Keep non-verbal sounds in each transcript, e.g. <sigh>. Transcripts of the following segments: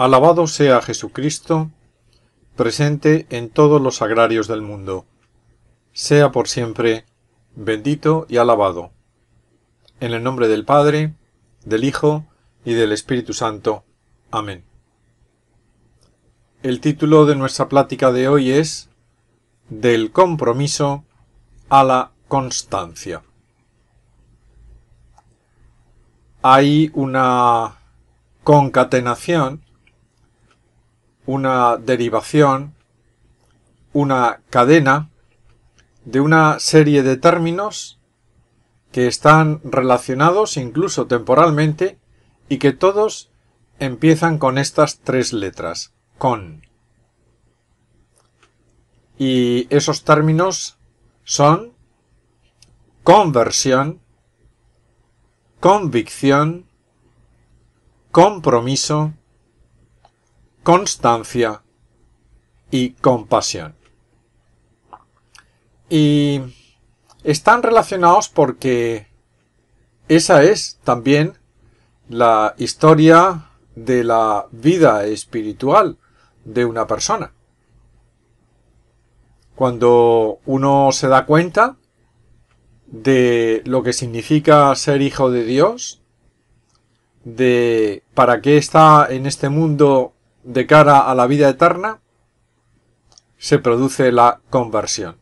Alabado sea Jesucristo, presente en todos los agrarios del mundo. Sea por siempre bendito y alabado. En el nombre del Padre, del Hijo y del Espíritu Santo. Amén. El título de nuestra plática de hoy es Del compromiso a la constancia. Hay una concatenación una derivación, una cadena de una serie de términos que están relacionados incluso temporalmente y que todos empiezan con estas tres letras, con. Y esos términos son conversión, convicción, compromiso, constancia y compasión. Y están relacionados porque esa es también la historia de la vida espiritual de una persona. Cuando uno se da cuenta de lo que significa ser hijo de Dios, de para qué está en este mundo de cara a la vida eterna, se produce la conversión.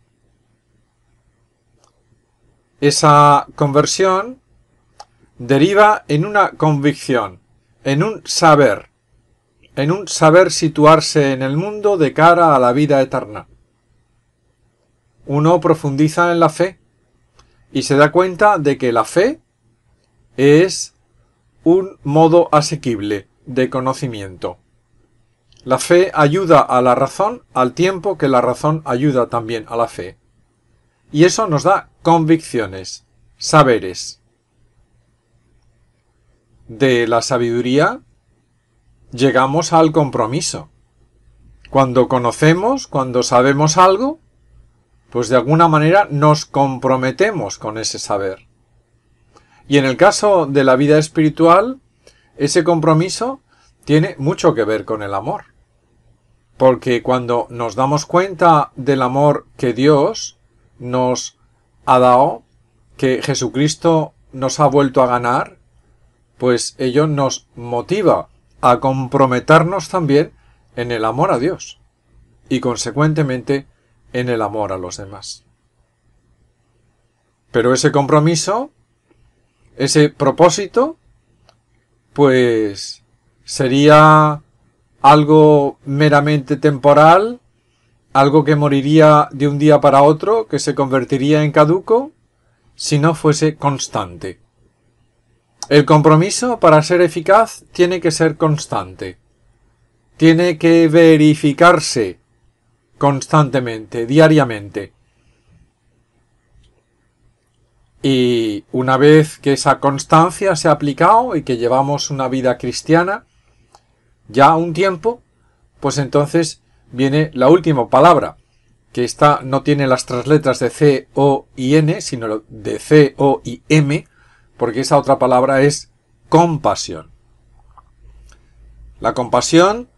Esa conversión deriva en una convicción, en un saber, en un saber situarse en el mundo de cara a la vida eterna. Uno profundiza en la fe y se da cuenta de que la fe es un modo asequible de conocimiento. La fe ayuda a la razón al tiempo que la razón ayuda también a la fe. Y eso nos da convicciones, saberes. De la sabiduría llegamos al compromiso. Cuando conocemos, cuando sabemos algo, pues de alguna manera nos comprometemos con ese saber. Y en el caso de la vida espiritual, ese compromiso tiene mucho que ver con el amor. Porque cuando nos damos cuenta del amor que Dios nos ha dado, que Jesucristo nos ha vuelto a ganar, pues ello nos motiva a comprometernos también en el amor a Dios y consecuentemente en el amor a los demás. Pero ese compromiso, ese propósito, pues sería algo meramente temporal, algo que moriría de un día para otro, que se convertiría en caduco, si no fuese constante. El compromiso, para ser eficaz, tiene que ser constante. Tiene que verificarse constantemente, diariamente. Y una vez que esa constancia se ha aplicado y que llevamos una vida cristiana, ya un tiempo, pues entonces viene la última palabra, que esta no tiene las tres letras de C, O y N, sino de C, O y M, porque esa otra palabra es compasión. La compasión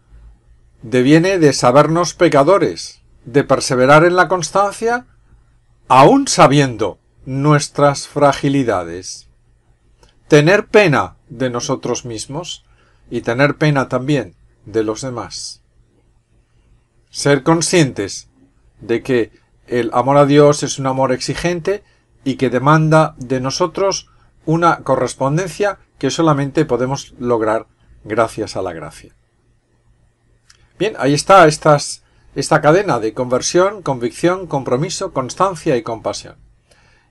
deviene de sabernos pecadores, de perseverar en la constancia, aun sabiendo nuestras fragilidades. Tener pena de nosotros mismos, y tener pena también de los demás. Ser conscientes de que el amor a Dios es un amor exigente y que demanda de nosotros una correspondencia que solamente podemos lograr gracias a la gracia. Bien, ahí está esta cadena de conversión, convicción, compromiso, constancia y compasión.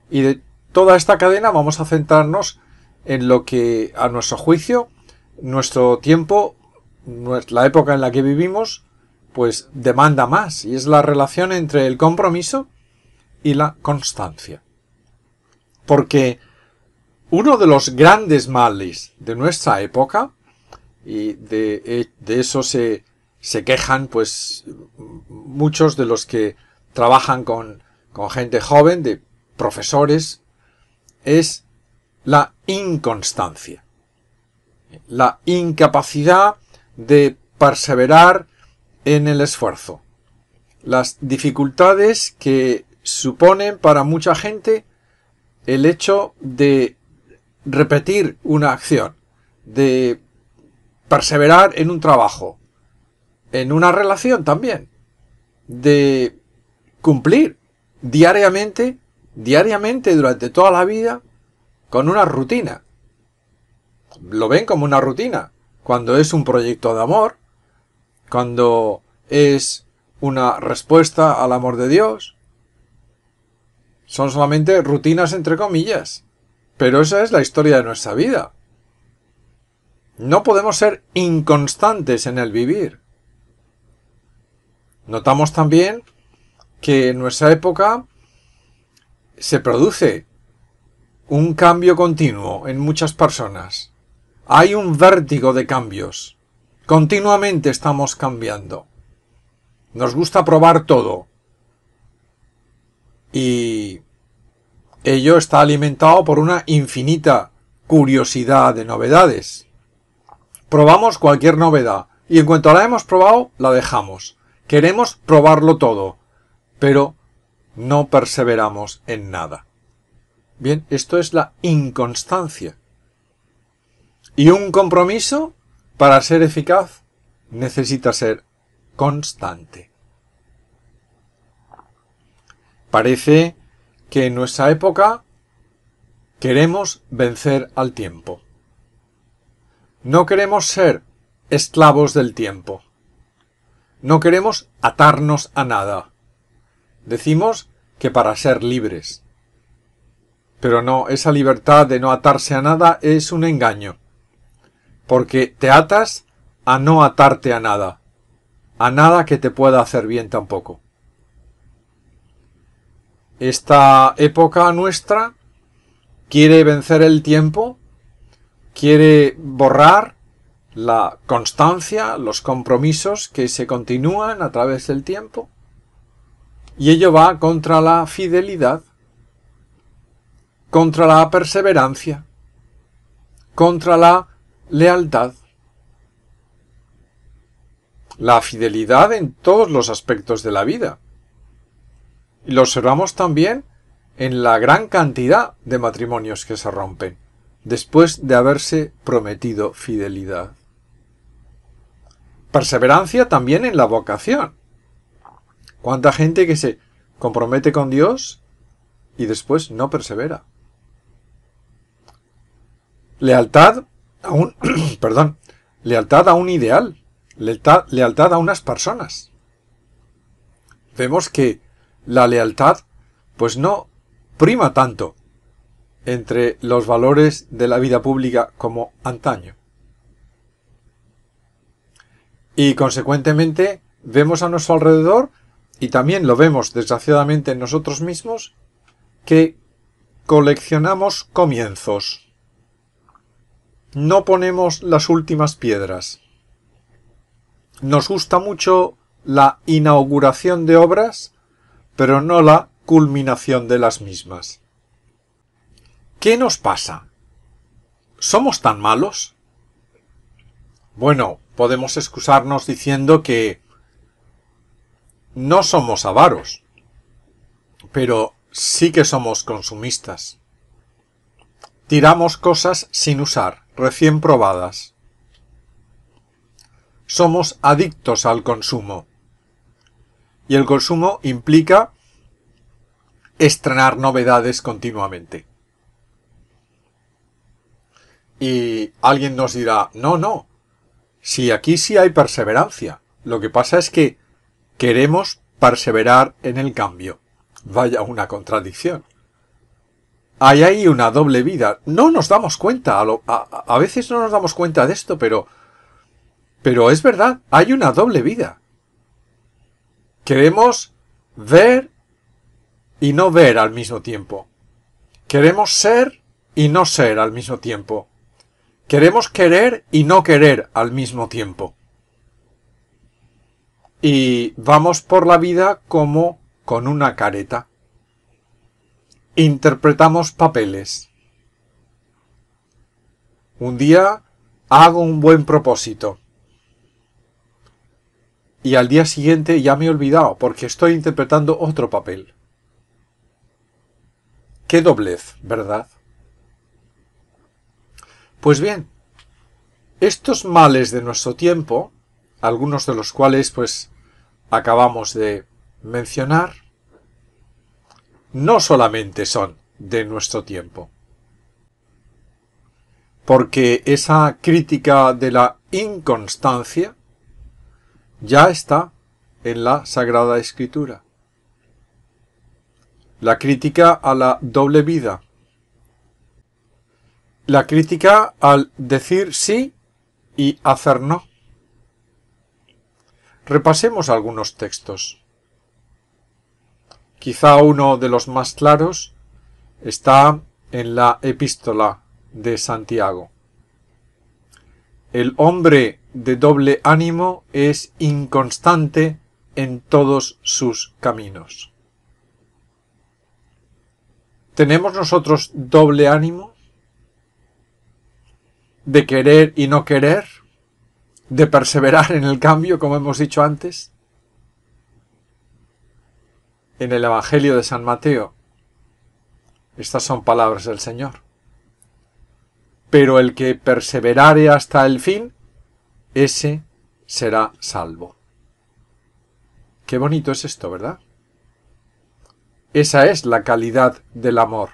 Y de toda esta cadena vamos a centrarnos en lo que, a nuestro juicio, nuestro tiempo, la época en la que vivimos, pues demanda más, y es la relación entre el compromiso y la constancia. Porque uno de los grandes males de nuestra época, y de, de eso se, se quejan pues muchos de los que trabajan con, con gente joven, de profesores, es la inconstancia la incapacidad de perseverar en el esfuerzo. Las dificultades que suponen para mucha gente el hecho de repetir una acción, de perseverar en un trabajo, en una relación también, de cumplir diariamente, diariamente durante toda la vida, con una rutina. Lo ven como una rutina. Cuando es un proyecto de amor, cuando es una respuesta al amor de Dios. Son solamente rutinas entre comillas. Pero esa es la historia de nuestra vida. No podemos ser inconstantes en el vivir. Notamos también que en nuestra época se produce un cambio continuo en muchas personas. Hay un vértigo de cambios. Continuamente estamos cambiando. Nos gusta probar todo. Y ello está alimentado por una infinita curiosidad de novedades. Probamos cualquier novedad y en cuanto la hemos probado, la dejamos. Queremos probarlo todo, pero no perseveramos en nada. Bien, esto es la inconstancia. Y un compromiso, para ser eficaz, necesita ser constante. Parece que en nuestra época queremos vencer al tiempo. No queremos ser esclavos del tiempo. No queremos atarnos a nada. Decimos que para ser libres. Pero no, esa libertad de no atarse a nada es un engaño. Porque te atas a no atarte a nada. A nada que te pueda hacer bien tampoco esta época nuestra quiere vencer el tiempo, quiere borrar la constancia, los compromisos que se continúan a través del tiempo, y ello va contra la fidelidad, contra la perseverancia, contra la lealtad. La fidelidad en todos los aspectos de la vida. Y lo observamos también en la gran cantidad de matrimonios que se rompen después de haberse prometido fidelidad. Perseverancia también en la vocación. ¿Cuánta gente que se compromete con Dios y después no persevera? Lealtad a un, <clears throat> perdón, lealtad a un ideal, lealtad, lealtad a unas personas. Vemos que la lealtad pues no prima tanto entre los valores de la vida pública como antaño. Y consecuentemente vemos a nuestro alrededor, y también lo vemos desgraciadamente en nosotros mismos, que coleccionamos comienzos. No ponemos las últimas piedras. Nos gusta mucho la inauguración de obras, pero no la culminación de las mismas. ¿Qué nos pasa? ¿Somos tan malos? Bueno, podemos excusarnos diciendo que no somos avaros, pero sí que somos consumistas. Tiramos cosas sin usar, recién probadas. Somos adictos al consumo y el consumo implica estrenar novedades continuamente. Y alguien nos dirá, no, no, si aquí sí hay perseverancia. Lo que pasa es que queremos perseverar en el cambio. Vaya una contradicción. Hay ahí una doble vida. No nos damos cuenta. A, veces no nos damos cuenta de esto, pero... Pero es verdad, hay una doble vida. Queremos ver y no ver al mismo tiempo. Queremos ser y no ser al mismo tiempo. Queremos querer y no querer al mismo tiempo. Y vamos por la vida como con una careta. Interpretamos papeles. Un día hago un buen propósito. y al día siguiente ya me he olvidado porque estoy interpretando otro papel. Qué doblez, ¿verdad? Pues bien, estos males de nuestro tiempo, algunos de los cuales pues acabamos de mencionar, no solamente son de nuestro tiempo. Porque esa crítica de la inconstancia ya está en la Sagrada Escritura. La crítica a la doble vida. La crítica al decir sí y hacer no. Repasemos algunos textos. Quizá uno de los más claros está en la epístola de Santiago. El hombre de doble ánimo es inconstante en todos sus caminos. ¿Tenemos nosotros doble ánimo? ¿De querer y no querer? ¿De perseverar en el cambio, como hemos dicho antes? En el Evangelio de San Mateo, estas son palabras del Señor pero el que perseverare hasta el fin, ese será salvo. Qué bonito es esto, ¿verdad? Esa es la calidad del amor.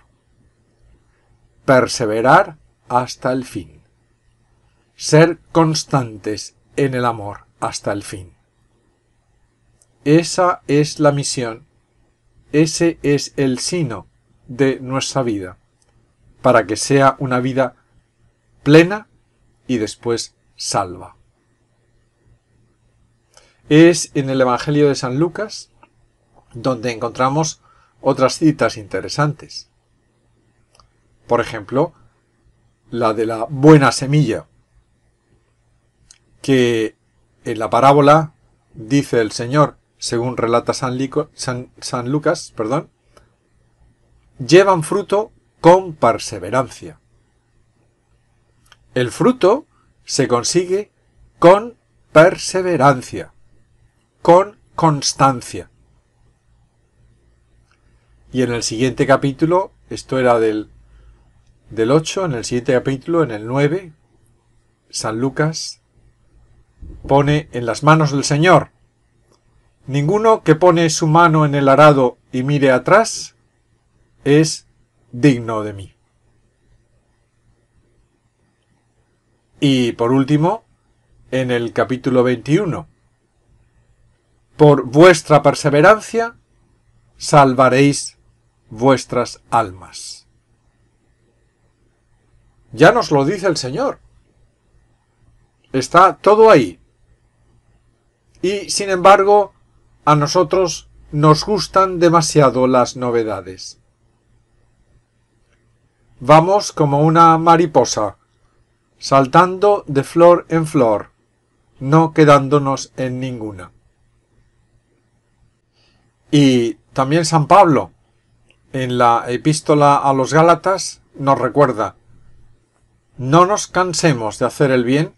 Perseverar hasta el fin. Ser constantes en el amor hasta el fin. Esa es la misión, ese es el sino de nuestra vida, para que sea una vida plena y después salva. Es en el Evangelio de San Lucas donde encontramos otras citas interesantes. Por ejemplo, la de la buena semilla, que en la parábola dice el Señor, según relata San, Lucas, perdón, llevan fruto con perseverancia. El fruto se consigue con perseverancia, con constancia. Y en el siguiente capítulo, esto era del, del 8, en el siguiente capítulo, en el 9, San Lucas pone en las manos del Señor. Ninguno que pone su mano en el arado y mire atrás es digno de mí. Y por último, en el capítulo 21, por vuestra perseverancia salvaréis vuestras almas. Ya nos lo dice el Señor. Está todo ahí. Y sin embargo, a nosotros nos gustan demasiado las novedades. Vamos como una mariposa saltando de flor en flor, no quedándonos en ninguna. Y también San Pablo, en la epístola a los Gálatas, nos recuerda, no nos cansemos de hacer el bien,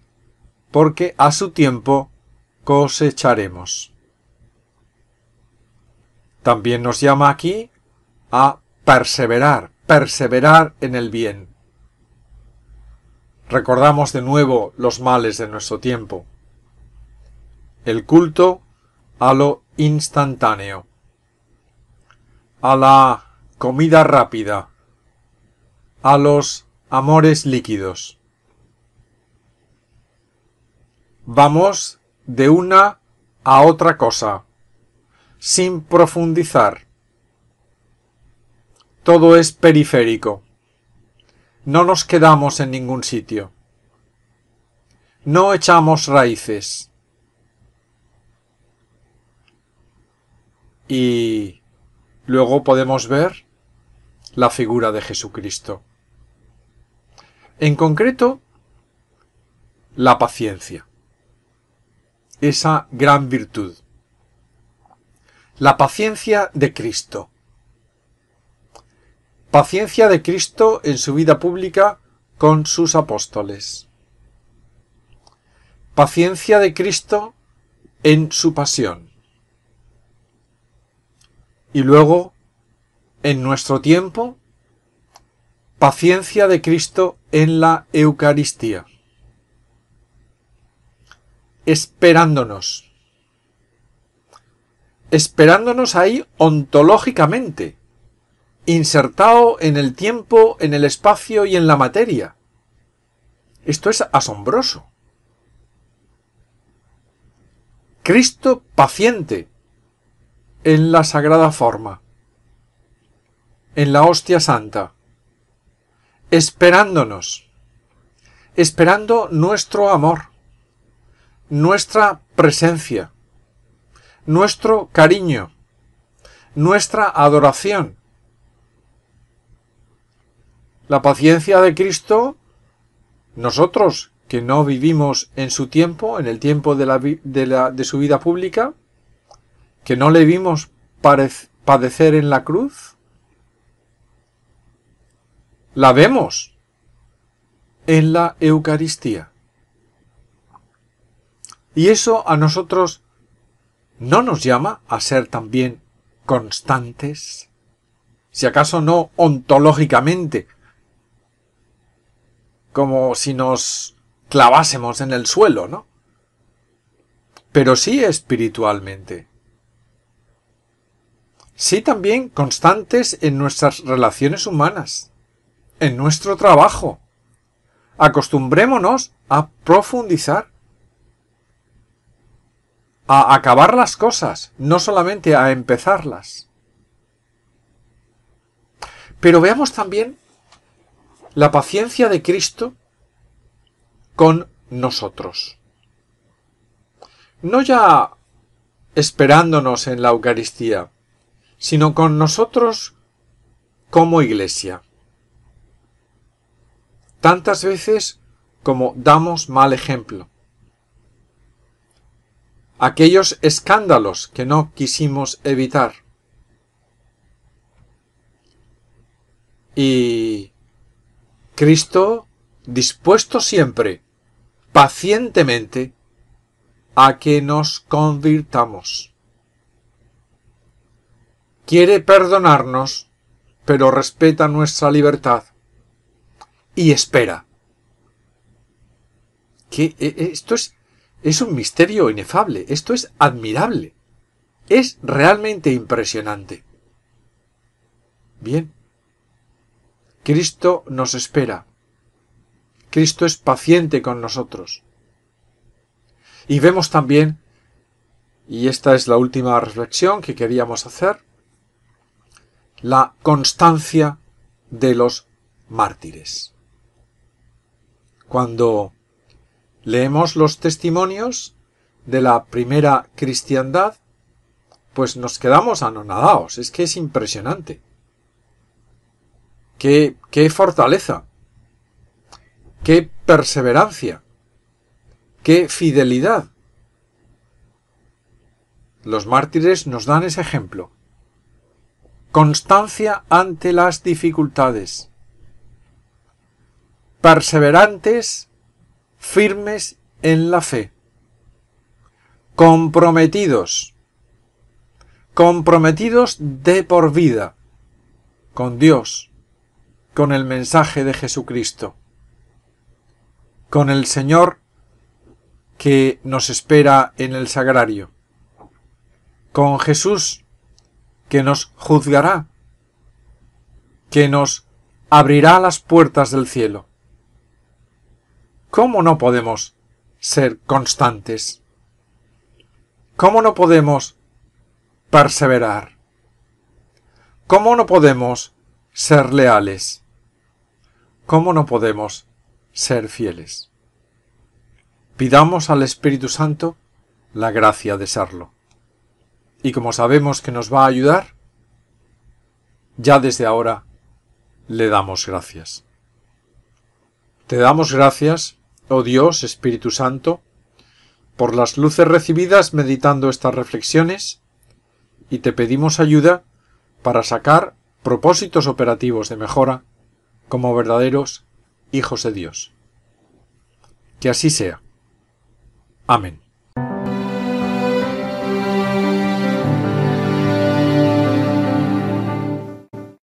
porque a su tiempo cosecharemos. También nos llama aquí a perseverar, perseverar en el bien. Recordamos de nuevo los males de nuestro tiempo. El culto a lo instantáneo, a la comida rápida, a los amores líquidos. Vamos de una a otra cosa, sin profundizar. Todo es periférico no nos quedamos en ningún sitio. No echamos raíces. Y luego podemos ver la figura de Jesucristo. En concreto, la paciencia. Esa gran virtud. La paciencia de Cristo. Paciencia de Cristo en su vida pública con sus apóstoles. Paciencia de Cristo en su pasión. Y luego, en nuestro tiempo, paciencia de Cristo en la Eucaristía. Esperándonos. Esperándonos ahí ontológicamente, insertado en el tiempo, en el espacio y en la materia. Esto es asombroso. Cristo paciente en la sagrada forma, en la hostia santa, esperándonos, esperando nuestro amor, nuestra presencia, nuestro cariño, nuestra adoración. La paciencia de Cristo, nosotros que no vivimos en su tiempo, en el tiempo de, la, de, su vida pública, que no le vimos padecer en la cruz, la vemos en la Eucaristía. Y eso a nosotros no nos llama a ser también constantes, si acaso no ontológicamente, como si nos clavásemos en el suelo, ¿no? Pero sí espiritualmente. Sí también constantes en nuestras relaciones humanas, en nuestro trabajo. Acostumbrémonos a profundizar, a acabar las cosas, no solamente a empezarlas. Pero veamos también la paciencia de Cristo con nosotros. No ya esperándonos en la Eucaristía, sino con nosotros como iglesia. Tantas veces como damos mal ejemplo. Aquellos escándalos que no quisimos evitar. Y Cristo dispuesto siempre pacientemente a que nos convirtamos. Quiere perdonarnos, pero respeta nuestra libertad y espera. Que e, e, esto es, es un misterio inefable, esto es admirable, es realmente impresionante. Bien, Cristo nos espera Cristo es paciente con nosotros. Y vemos también, y esta es la última reflexión que queríamos hacer, la constancia de los mártires. Cuando leemos los testimonios de la primera cristiandad, pues nos quedamos anonadados. Es que es impresionante. Qué, qué fortaleza qué perseverancia, qué fidelidad. Los mártires nos dan ese ejemplo. Constancia ante las dificultades. Perseverantes, firmes en la fe. Comprometidos. Comprometidos de por vida con Dios, con el mensaje de Jesucristo con el Señor que nos espera en el sagrario, con Jesús que nos juzgará, que nos abrirá las puertas del cielo. ¿Cómo no podemos ser constantes? ¿Cómo no podemos perseverar? ¿Cómo no podemos ser leales? ¿Cómo no podemos ser fieles. Pidamos al Espíritu Santo la gracia de serlo. Y como sabemos que nos va a ayudar, ya desde ahora le damos gracias. Te damos gracias, oh Dios Espíritu Santo, por las luces recibidas meditando estas reflexiones, y te pedimos ayuda para sacar propósitos operativos de mejora como verdaderos hijos de Dios. Que así sea. Amén.